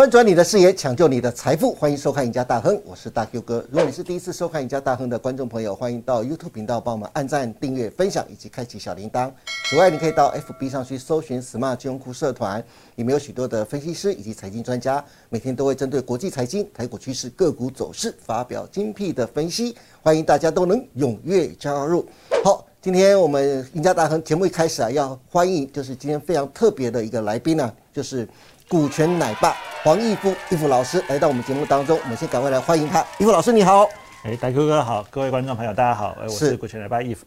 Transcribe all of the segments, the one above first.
翻转你的视野，抢救你的财富，欢迎收看《赢家大亨》，我是大 Q 哥。如果你是第一次收看《赢家大亨》的观众朋友，欢迎到 YouTube 频道帮我们按赞、订阅、分享以及开启小铃铛。此外，你可以到 FB 上去搜寻 “Smart 金融库社团”，里面有许多的分析师以及财经专家，每天都会针对国际财经、台股趋势、个股走势发表精辟的分析，欢迎大家都能踊跃加入。好，今天我们《赢家大亨》节目一开始啊，要欢迎就是今天非常特别的一个来宾呢、就是股权奶爸黄义夫义夫老师来到我们节目当中，我们先赶快来欢迎他。义夫老师你好，哎，大哥哥好，各位观众朋友大家好，哎，我是是股权奶爸义夫。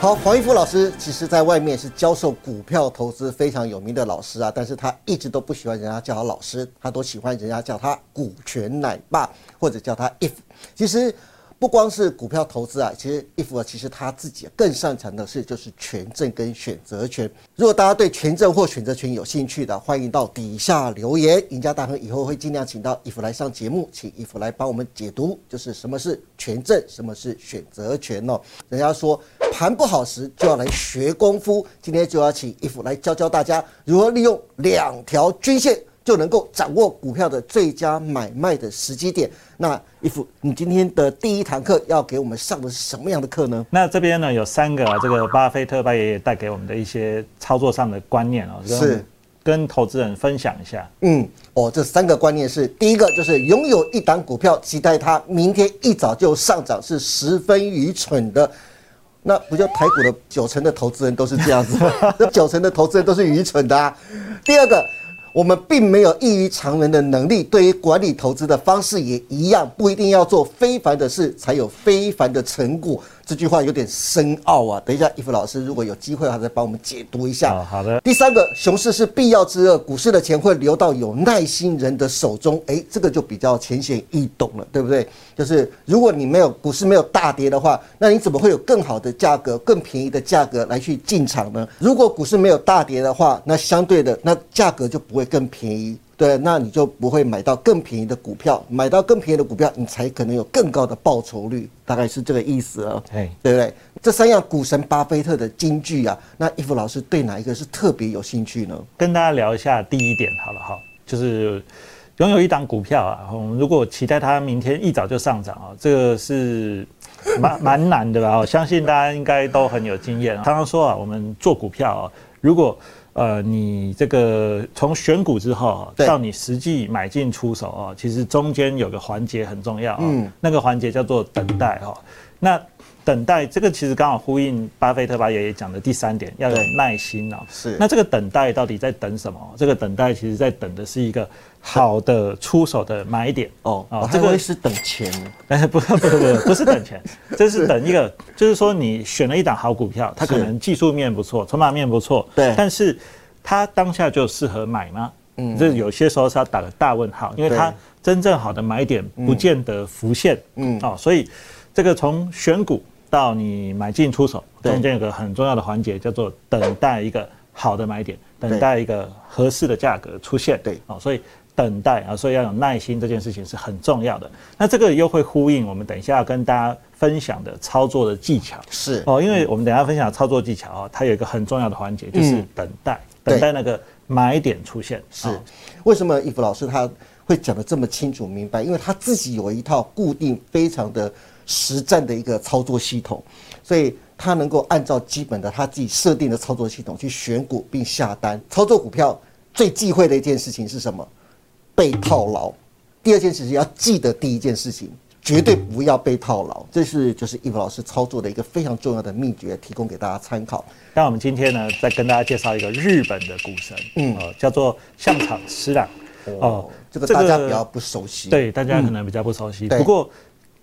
好，黄义夫老师其实在外面是教授股票投资非常有名的老师啊，但是他一直都不喜欢人家叫他老师，他都喜欢人家叫他股权奶爸或者叫他 if。其实不光是股票投资啊，其实 if 啊，其实他自己更擅长的是就是权证跟选择权。如果大家对权证或选择权有兴趣的，欢迎到底下留言。赢家大亨以后会尽量请到 if 来上节目，请 if 来帮我们解读，就是什么是权证，什么是选择权哦。人家说盘不好时就要来学功夫，今天就要请 if 来教教大家如何利用两条均线。就能够掌握股票的最佳买卖的时机点。那义父，你今天的第一堂课要给我们上的是什么样的课呢？那这边呢有三个、啊、这个巴菲特巴爷爷带给我们的一些操作上的观念哦，跟是跟投资人分享一下。嗯，哦，这三个观念是：第一个就是拥有一档股票，期待它明天一早就上涨是十分愚蠢的。那不就台股的九成的投资人都是这样子 九成的投资人都是愚蠢的啊。第二个，我们并没有异于常人的能力，对于管理投资的方式也一样，不一定要做非凡的事才有非凡的成果。这句话有点深奥啊。等一下，伊夫老师如果有机会，他再帮我们解读一下。哦好的第三个，熊市是必要之恶，股市的钱会流到有耐心人的手中。诶，这个就比较浅显易懂了，对不对？就是如果你没有股市没有大跌的话，那你怎么会有更好的价格、更便宜的价格来去进场呢？如果股市没有大跌的话，那相对的，那价格就不会更便宜。对，那你就不会买到更便宜的股票，买到更便宜的股票，你才可能有更高的报酬率，大概是这个意思啊。哎，对不对？这三样股神巴菲特的金句啊，那伊芙老师对哪一个是特别有兴趣呢？跟大家聊一下第一点好了哈，就是拥有一档股票啊，我们如果期待它明天一早就上涨啊，这个是蛮蛮难的吧？我相信大家应该都很有经验啊。常常说啊，我们做股票啊，如果呃你这个从选股之后到你实际买进出手啊，其实中间有个环节很重要啊，嗯那个环节叫做等待哈。那等待这个其实刚好呼应巴菲特巴爷爷讲的第三点，要有耐心啊。是那这个等待到底在等什么？这个等待其实在等的是一个好的出手的买点。哦，哦我还以为是等钱呢。哎，不不不不，不是等钱，这是等一个，就是说你选了一档好股票，它可能技术面不错，筹码面不错，对但是它当下就适合买吗？嗯，这有些时候是要打个大问号，因为它真正好的买点不见得浮现，嗯哦，所以这个从选股到你买进出手，中间有个很重要的环节叫做等待一个好的买点，等待一个合适的价格出现，对。哦，所以等待啊，所以要有耐心，这件事情是很重要的。那这个又会呼应我们等一下要跟大家分享的操作的技巧。是。哦，因为我们等一下分享的操作技巧哦，它有一个很重要的环节，就是嗯。等待，对等待那个买点出现。是。哦，为什么伊夫老师他会讲的这么清楚明白？因为他自己有一套固定、非常的实战的一个操作系统，所以他能够按照基本的他自己设定的操作系统去选股并下单。操作股票最忌讳的一件事情是什么？被套牢。第二件事情要记得第一件事情。绝对不要被套牢，这是就是伊夫老师操作的一个非常重要的秘诀，提供给大家参考。那我们今天呢，再跟大家介绍一个日本的股神，嗯叫做相场师朗。哦，这个大家比较不熟悉。对，大家可能比较不熟悉。对不过，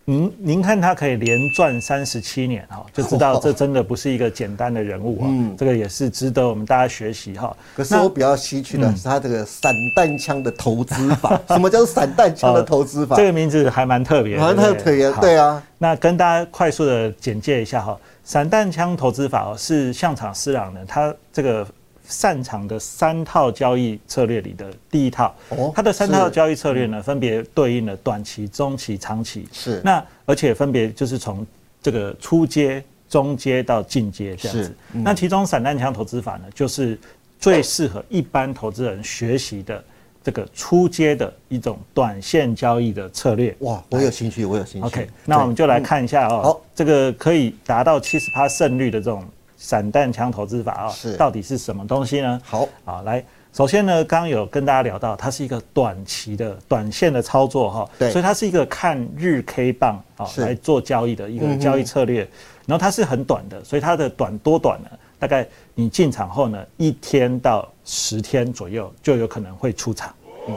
您您看他可以连赚三十七年哈，就知道 这真的不是一个简单的人物啊。嗯这个也是值得我们大家学习哈。可是我比较稀缺的是他这个散弹枪的投资法。什么叫散弹枪的投资法？这个名字还蛮特别的，蛮特别的，对啊，那跟大家快速的简介一下哈，散弹枪投资法哦，是向场思朗呢，他这个擅长的三套交易策略里的第一套。哦他的三套交易策略呢，分别对应了短期、中期、长期。是那而且分别就是从这个初阶、中阶到进阶这样子那其中散弹枪投资法呢，就是最适合一般投资人学习的这个初阶的一种短线交易的策略。哇，我有兴趣，我有兴趣。OK，那我们就来看一下哦，好这个可以达到七十趴胜率的这种散弹枪投资法哦，是。到底是什么东西呢？好，啊，来，首先呢，刚刚有跟大家聊到，它是一个短期的短线的操作哈，对。所以它是一个看日 K 棒啊是。来做交易的一个交易策略，然后它是很短的，所以它的短多短呢，大概你进场后呢，一天到十天左右就有可能会出场，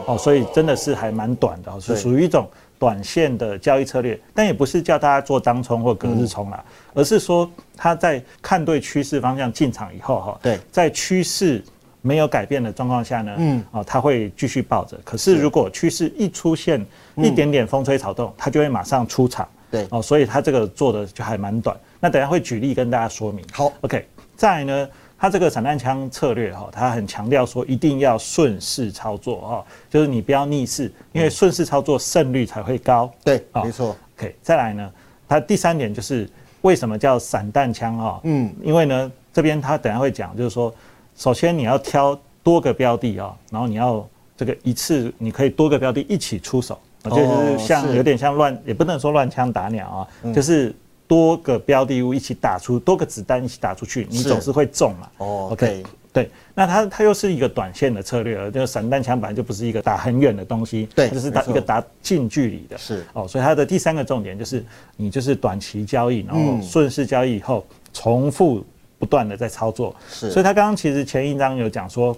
哦，所以真的是还蛮短的哦，是属于一种。短线的交易策略，但也不是叫大家做当冲或隔日冲啦，而是说他在看对趋势方向进场以后哈，对在趋势没有改变的状况下呢，嗯嗯，哦，它会继续抱着。可是如果趋势一出现一点点风吹草动，他就会马上出场。对哦，所以他这个做的就还蛮短。那等下会举例跟大家说明。好，OK。再来呢，它这个散弹枪策略哈，它很强调说一定要顺势操作哈，就是你不要逆势，因为顺势操作胜率才会高。对，好没错，OK，再来呢，它第三点就是为什么叫散弹枪哈？嗯嗯，因为呢这边他等下会讲，就是说，首先你要挑多个标的啊、然后你要这个一次你可以多个标的一起出手，哦就是像有点像乱，也不能说乱枪打鸟啊，就是多个标的物一起打出，多个子弹一起打出去，你是。总是会中嘛。哦 OK，对，那它它又是一个短线的策略了，就是散弹枪本来就不是一个打很远的东西，对就是打一个打近距离的，是。哦，所以它的第三个重点就是你就是短期交易，然后嗯。顺势交易以后重复不断的在操作，是。所以他刚刚其实前一章有讲说，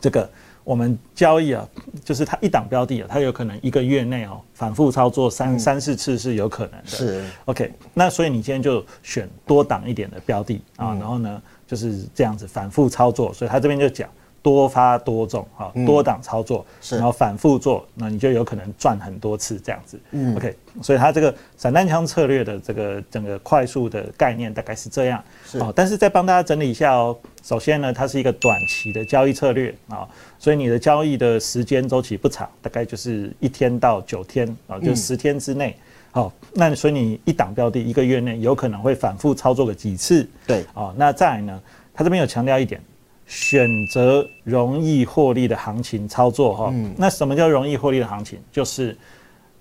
这个我们交易啊，就是它一档标的啊，它有可能一个月内哦反复操作三、三四次是有可能的，是。OK，那所以你今天就选多档一点的标的啊，嗯。然后呢就是这样子反复操作，所以他这边就讲多发多中啊，多档操作，嗯然后反复做，那你就有可能赚很多次这样子。嗯 OK，所以它这个散弹枪策略的这个整个快速的概念大概是这样。是哦，但是再帮大家整理一下哦。首先呢，它是一个短期的交易策略啊、所以你的交易的时间周期不长，大概就是一天到九天啊、就十天之内。好、那所以你一档标的一个月内有可能会反复操作个几次。对，哦，那再来呢，他这边有强调一点，选择容易获利的行情操作哈、嗯那什么叫容易获利的行情？就是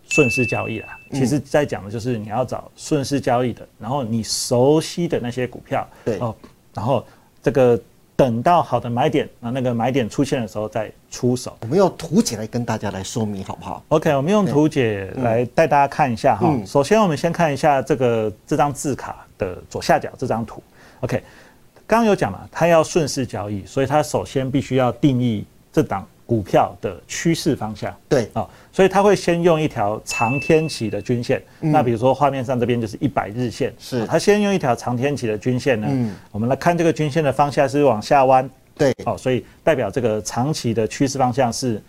顺势交易啦。其实在讲的就是你要找顺势交易的，然后你熟悉的那些股票，对哦，然后这个等到好的买点，啊，那个买点出现的时候再出手。我们用图解来跟大家来说明，好不好？OK，我们用图解来带大家看一下哈。嗯首先，我们先看一下这个这张字卡的左下角这张图。OK，刚刚有讲嘛，它要顺势交易，所以它首先必须要定义这档股票的趋势方向。对，啊、所以它会先用一条长天期的均线。那比如说画面上这边就是一百日线，嗯是。啊它先用一条长天期的均线呢，嗯。我们来看这个均线的方向是往下弯，对，哦，所以代表这个长期的趋势方向是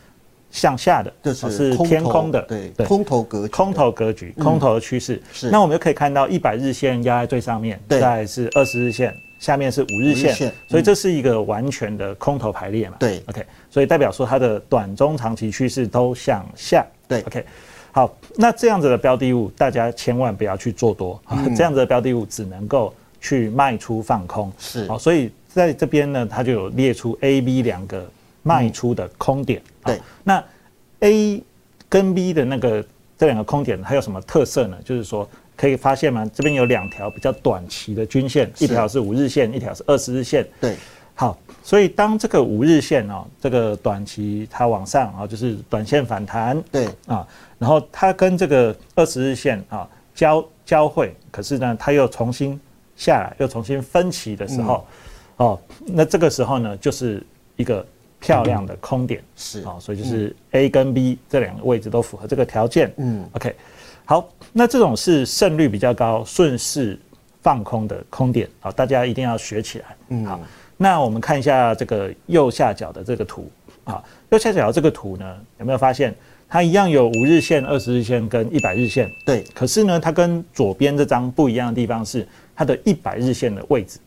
向下的，这哦是天空的，对，空头格局，空头格局，空头的趋势。是。那我们就可以看到一百日线压在最上面，对。再来是二十日线，下面是五日线，日线所以这是一个完全的空头排列嘛。对，OK，所以代表说它的短中长期趋势都向下。对，OK。好，那这样子的标的物，大家千万不要去做多啊！嗯这样子的标的物只能够去卖出放空。是好，所以在这边呢，它就有列出 A、B 两个卖出的空点。对好，那 A 跟 B 的那个这两个空点，它有什么特色呢？就是说可以发现吗？这边有两条比较短期的均线，一条是五日线，一条是二十日线。对，好，所以当这个五日线哦，这个短期它往上啊、就是短线反弹。对，啊，然后它跟这个二十日线啊交交汇，可是呢，它又重新下来，又重新分歧的时候，嗯。哦，那这个时候呢，就是一个漂亮的空点，是。啊，所以就是 A 跟 B 这两个位置都符合这个条件，嗯，OK，好，那这种是胜率比较高、顺势放空的空点，好，大家一定要学起来，嗯。好，那我们看一下这个右下角的这个图啊，右下角这个图呢，有没有发现它一样有五日线、二十日线跟一百日线？对，可是呢，它跟左边这张不一样的地方是它的一百日线的位置，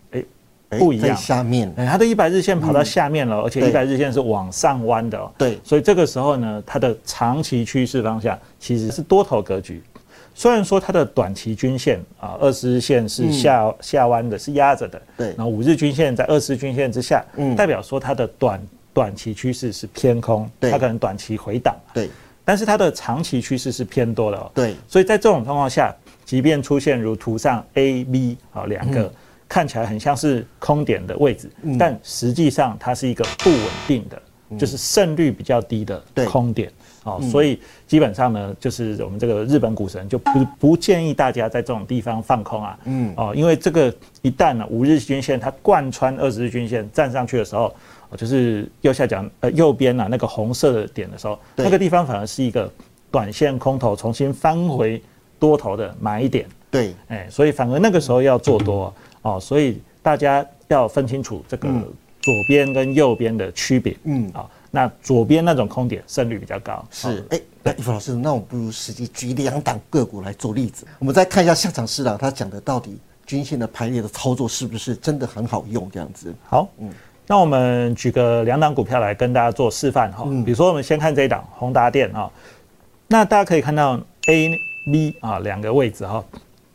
不一样。下面，哎、它的一百日线跑到下面了，而且一百日线是往上弯的、哦，对，所以这个时候呢，它的长期趋势方向其实是多头格局。虽然说它的短期均线啊，二十日线是下下弯的，是压着的，对。然后五日均线在二十均线之下，嗯。代表说它的短短期趋势是偏空，对。它可能短期回档，对。但是它的长期趋势是偏多的哦。对。所以在这种状况下，即便出现如图上 A、B 啊两个、看起来很像是空点的位置，但实际上它是一个不稳定的，就是胜率比较低的对空点。哦，所以基本上呢，就是我们这个日本股神就不不建议大家在这种地方放空啊。嗯。哦，因为这个一旦呢五日均线它贯穿二十日均线站上去的时候，哦，就是右下角呃右边啊那个红色的点的时候，那个地方反而是一个短线空头重新翻回多头的买点。对哎，所以反而那个时候要做多哦，所以大家要分清楚这个左边跟右边的区别。嗯啊、那左边那种空点胜率比较高。是哦，哎，那易峰老师，那我们不如实际举两档个股来做例子，我们再看一下下场市场他讲的到底均线的排列的操作是不是真的很好用这样子？好，嗯那我们举个两档股票来跟大家做示范哈。比如说，我们先看这一档宏达电啊，那大家可以看到 A、B 啊两个位置哈，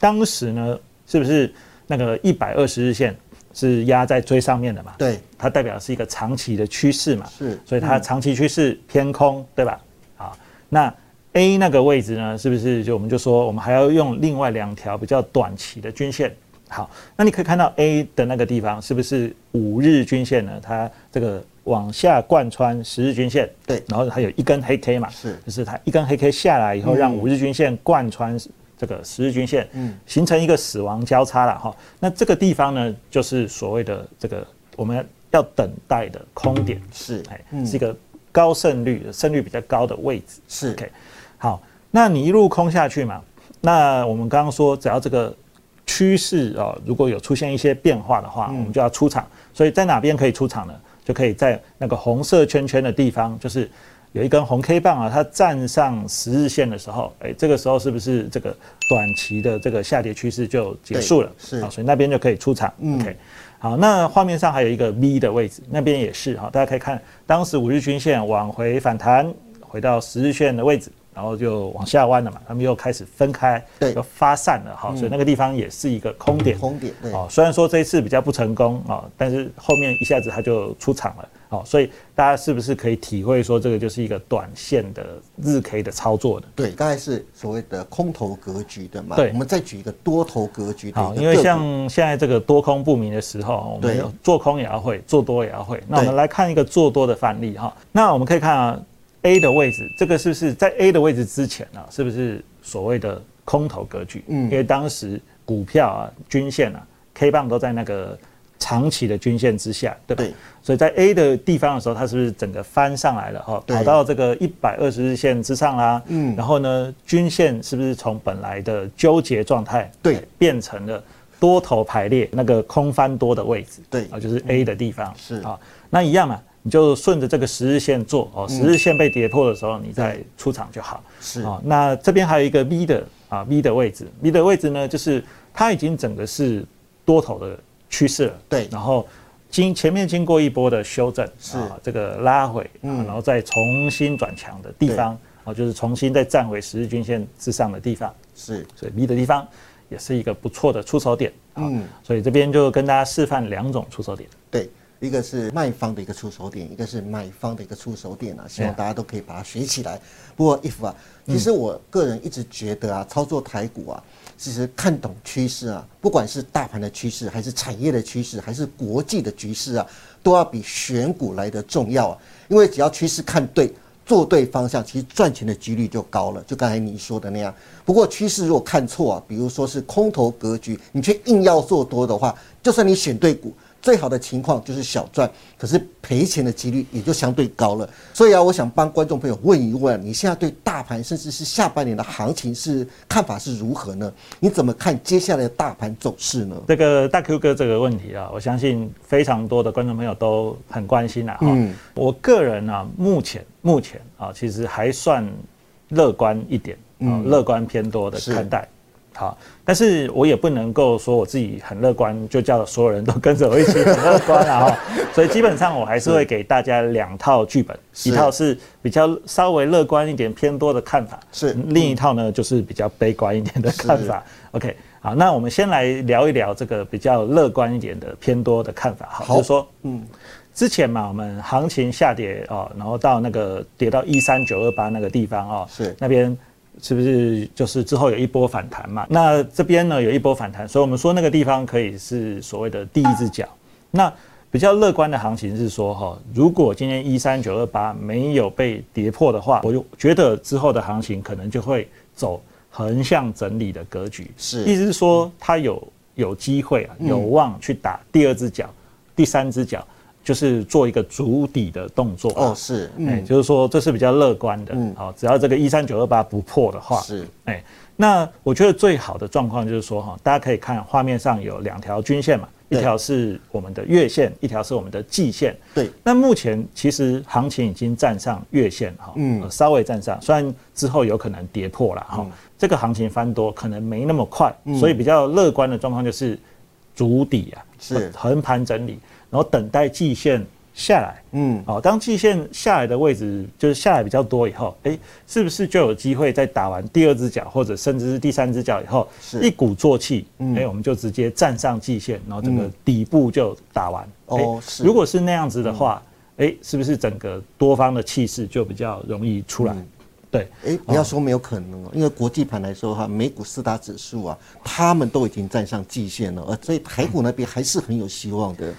当时呢是不是那个一百二十日线是压在最上面的嘛？对，它代表是一个长期的趋势嘛，是所以它长期趋势偏空，对吧？好，那 A 那个位置呢，是不是就我们就说我们还要用另外两条比较短期的均线？好，那你可以看到 A 的那个地方是不是五日均线呢？它这个往下贯穿十日均线，对然后它有一根黑 K 嘛，是就是它一根黑 K 下来以后，让五日均线贯穿这个十日均线，嗯形成一个死亡交叉了哈。那这个地方呢，就是所谓的这个我们要等待的空点，是哎，是一个高胜率、胜率比较高的位置。是 OK，好，那你一路空下去嘛，那我们刚刚说，只要这个趋势啊，如果有出现一些变化的话，我们就要出场。所以在哪边可以出场呢？就可以在那个红色圈圈的地方，就是有一根红 K 棒啊，它站上十日线的时候，哎，这个时候是不是这个短期的这个下跌趋势就结束了？是啊，所以那边就可以出场。OK，好，那画面上还有一个 V 的位置，那边也是哈，大家可以看，当时五日均线往回反弹，回到十日线的位置，然后就往下弯了嘛，他们又开始分开，对又发散了哈，所以那个地方也是一个空点。空点对哦，虽然说这一次比较不成功啊、哦，但是后面一下子它就出场了。哦，所以大家是不是可以体会说，这个就是一个短线的日 K 的操作的？对，刚才是所谓的空头格局的嘛。对我们再举一个多头格局的好，因为像现在这个多空不明的时候，我对们做空也要会，做多也要会。那我们对来看一个做多的范例哈。那我们可以看啊，A 的位置，这个是不是在 A 的位置之前呢、啊？是不是所谓的空头格局？嗯因为当时股票啊、均线啊、K 棒都在那个长期的均线之下，对吧？对所以在 A 的地方的时候，它是不是整个翻上来了哈？跑到这个一百二十日线之上啦。嗯然后呢，均线是不是从本来的纠结状态，对，变成了多头排列那个空翻多的位置？对啊，就是 A 的地方。是啊，那一样嘛，你就顺着这个十日线做哦，十日线被跌破的时候，你再出场就好。是啊，那这边还有一个 V 的啊 V 的位置，V 的位置呢，就是它已经整个是多头的趋势了。对然后经前面经过一波的修正，是啊这个拉回，嗯，然后再重新转强的地方，啊，就是重新再站回十日均线之上的地方，是所以 B 的地方也是一个不错的出手点。啊嗯，所以这边就跟大家示范两种出手点。对，一个是卖方的一个出手点，一个是买方的一个出手点啊，希望大家都可以把它学起来。不过，if 啊，其实我个人一直觉得啊，操作台股啊，其实看懂趋势啊，不管是大盘的趋势，还是产业的趋势，还是国际的局势啊，都要比选股来的重要啊。因为只要趋势看对。做对方向，其实赚钱的几率就高了。就刚才你说的那样。不过趋势如果看错啊，比如说是空头格局，你却硬要做多的话，就算你选对股，最好的情况就是小赚，可是赔钱的几率也就相对高了。所以啊，我想帮观众朋友问一问，你现在对大盘甚至是下半年的行情是看法是如何呢？你怎么看接下来的大盘走势呢？这个大 Q 哥这个问题啊，我相信非常多的观众朋友都很关心啊。哈、嗯我个人呢、目前目前啊，其实还算乐观一点啊，乐观偏多的看待。好，但是我也不能够说我自己很乐观，就叫所有人都跟着我一起很乐观啊。哈，所以基本上我还是会给大家两套剧本，一套是比较稍微乐观一点、偏多的看法，是另一套呢就是比较悲观一点的看法。OK，好，那我们先来聊一聊这个比较乐观一点的偏多的看法。好，就是说，嗯，之前嘛，我们行情下跌哦，然后到那个跌到一三九二八那个地方哦，是那边。是不是就是之后有一波反弹嘛？那这边呢有一波反弹，所以我们说那个地方可以是所谓的第一只脚。那比较乐观的行情是说哈，如果今天一三九二八没有被跌破的话，我就觉得之后的行情可能就会走横向整理的格局。是，意思是说它有有机会啊，有望去打第二只脚、第三只脚。就是做一个足底的动作哦，是，哎，就是说这是比较乐观的，好，只要这个一三九二八不破的话，是，哎，那我觉得最好的状况就是说哈，大家可以看画面上有两条均线嘛，一条是我们的月线，一条是我们的季线，对，那目前其实行情已经站上月线哈，嗯，稍微站上，虽然之后有可能跌破了哈，这个行情翻多可能没那么快，所以比较乐观的状况就是足底啊，是。横盘整理。然后等待季线下来，嗯，好，当季线下来的位置就是下来比较多以后，哎，是不是就有机会在打完第二只脚或者甚至是第三只脚以后，一鼓作气，哎，我们就直接站上季线，然后整个底部就打完。哦，是。如果是那样子的话，哎，是不是整个多方的气势就比较容易出来？对，哎，不要说没有可能哦，因为国际盘来说哈，美股四大指数啊，他们都已经站上季线了，而所以台股那边还是很有希望的。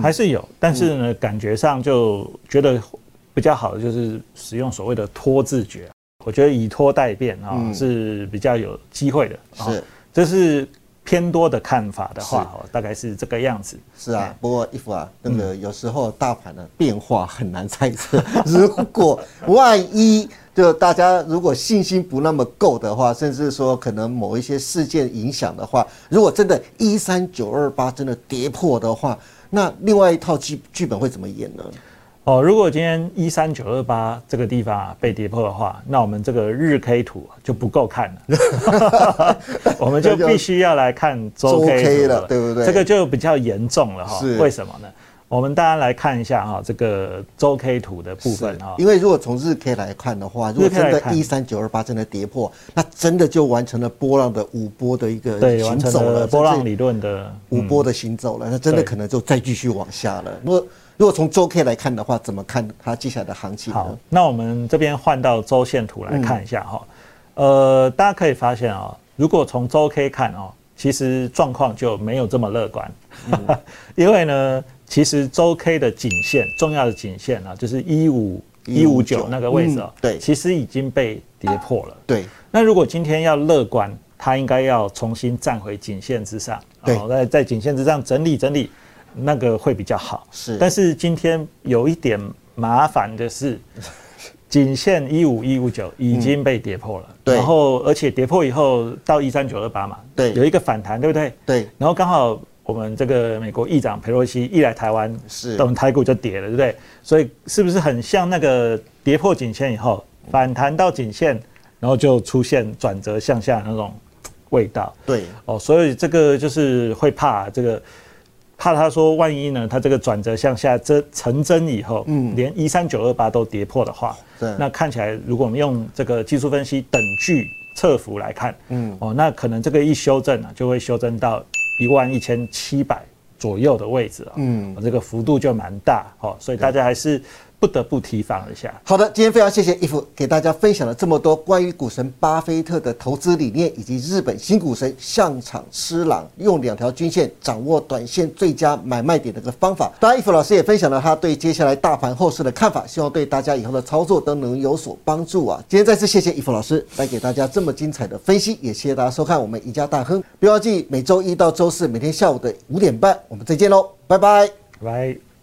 还是有，但是呢，感觉上就觉得比较好的就是使用所谓的拖字诀，我觉得以拖代变啊是比较有机会的。是，这是偏多的看法的话，哦，大概是这个样子。是啊，不过一夫啊，那个有时候大盘的变化很难猜测。如果万一就大家如果信心不那么够的话，甚至说可能某一些事件影响的话，如果真的一三九二八真的跌破的话。那另外一套剧剧本会怎么演呢？哦，如果今天一三九二八这个地方啊被跌破的话，那我们这个日 K 图就不够看了，我们就必须要来看周 K 了，对不对？这个就比较严重了哈。为什么呢？我们大家来看一下哈，这个周 K 图的部分哈。因为如果从日 K 来看的话，如果真的一三九二八真的跌破，那真的就完成了波浪的五波的一个行走了，波浪理论的五波的行走了，那真的可能就再继续往下了。如果如果从周 K 来看的话，怎么看它接下来的行情？好，那我们这边换到周线图来看一下哈。呃，大家可以发现啊，如果从周 K 看哦，其实状况就没有这么乐观，因为呢。其实周 K 的颈线，重要的颈线啊，就是一五一五九那个位置啊，对，其实已经被跌破了。对，那如果今天要乐观，它应该要重新站回颈线之上，对，在在颈线之上整理整理，那个会比较好。是，但是今天有一点麻烦的是，颈线一五一五九已经被跌破了，对，然后而且跌破以后到一三九二八嘛，对，有一个反弹，对不对？对，然后刚好。我们这个美国议长佩洛西一来台湾，是等台股就跌了，对不对？所以是不是很像那个跌破颈线以后反弹到颈线，然后就出现转折向下那种味道？对，哦，所以这个就是会怕这个，怕他说万一呢，他这个转折向下这成真以后，嗯，连一三九二八都跌破的话，对，那看起来如果我们用这个技术分析等距测幅来看，嗯，哦，那可能这个一修正啊，就会修正到。一万一千七百左右的位置啊，嗯，这个幅度就蛮大，哈，所以大家还是。不得不提防一下。好的，今天非常谢谢伊夫给大家分享了这么多关于股神巴菲特的投资理念，以及日本新股神向场吃郎用两条均线掌握短线最佳买卖点的个方法。当然，伊夫老师也分享了他对接下来大盘后市的看法，希望对大家以后的操作都能有所帮助啊！今天再次谢谢伊夫老师来给大家这么精彩的分析，也谢谢大家收看我们宜家大亨。不要忘记每周一到周四每天下午的五点半，我们再见喽，拜拜，拜。